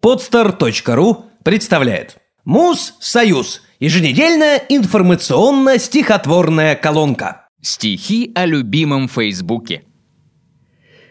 Podster.ru представляет Муз-Союз. Еженедельная информационно-стихотворная колонка. Стихи о любимом Фейсбуке.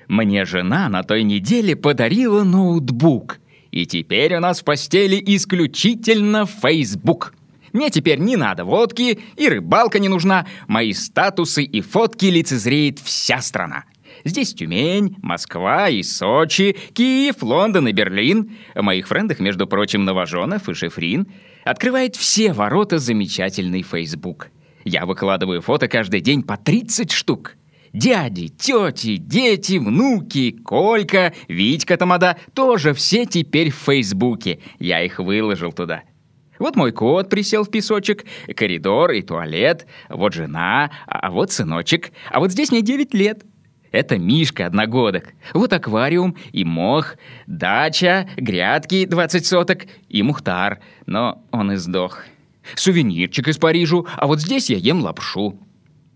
Мне жена на той неделе подарила ноутбук. И теперь у нас в постели исключительно Фейсбук. Мне теперь не надо водки, и рыбалка не нужна. Мои статусы и фотки лицезреет вся страна. Здесь Тюмень, Москва и Сочи, Киев, Лондон и Берлин. О моих френдах, между прочим, Новоженов и Шефрин. Открывает все ворота замечательный Facebook. Я выкладываю фото каждый день по 30 штук. Дяди, тети, дети, внуки, Колька, Витька Тамада тоже все теперь в Фейсбуке. Я их выложил туда. Вот мой кот присел в песочек, коридор и туалет, вот жена, а вот сыночек, а вот здесь мне 9 лет. Это Мишка, одногодок. Вот аквариум и мох, дача, грядки 20 соток и Мухтар. Но он и сдох. Сувенирчик из Парижу, а вот здесь я ем лапшу.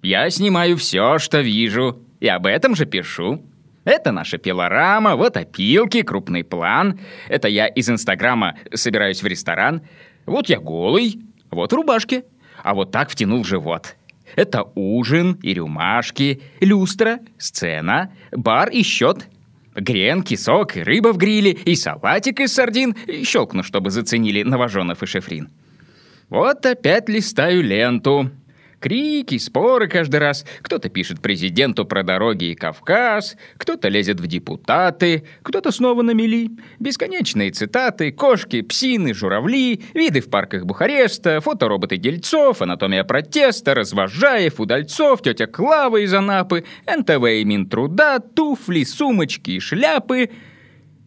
Я снимаю все, что вижу, и об этом же пишу. Это наша пилорама, вот опилки, крупный план. Это я из Инстаграма собираюсь в ресторан. Вот я голый, вот в рубашке. А вот так втянул живот. Это ужин и рюмашки, люстра, сцена, бар и счет. Гренки, сок и рыба в гриле, и салатик из сардин. Щелкну, чтобы заценили Новоженов и Шефрин. Вот опять листаю ленту. Крики, споры каждый раз. Кто-то пишет президенту про дороги и Кавказ, кто-то лезет в депутаты, кто-то снова на мели. Бесконечные цитаты, кошки, псины, журавли, виды в парках Бухареста, фотороботы Дельцов, анатомия протеста, Развожаев, Удальцов, тетя Клава из Анапы, НТВ и Минтруда, туфли, сумочки и шляпы.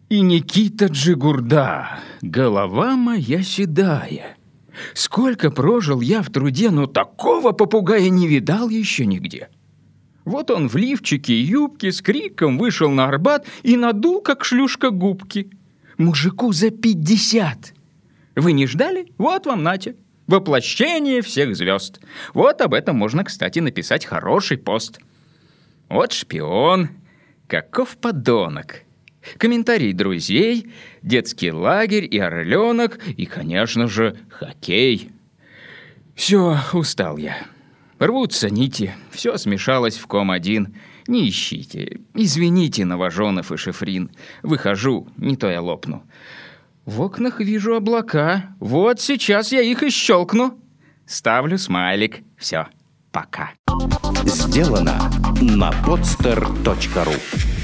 И Никита Джигурда, голова моя седая. Сколько прожил я в труде, но такого попугая не видал еще нигде. Вот он в лифчике и юбке с криком вышел на Арбат и надул, как шлюшка, губки. Мужику за пятьдесят. Вы не ждали? Вот вам, Натя. Воплощение всех звезд. Вот об этом можно, кстати, написать хороший пост. Вот шпион. Каков подонок. Комментарии друзей, детский лагерь и орленок, и, конечно же, хоккей. Все, устал я. Рвутся нити, все смешалось в ком один. Не ищите. Извините, Новоженов и Шефрин. Выхожу, не то я лопну. В окнах вижу облака. Вот сейчас я их и щелкну. Ставлю смайлик. Все, пока. Сделано на podster.ru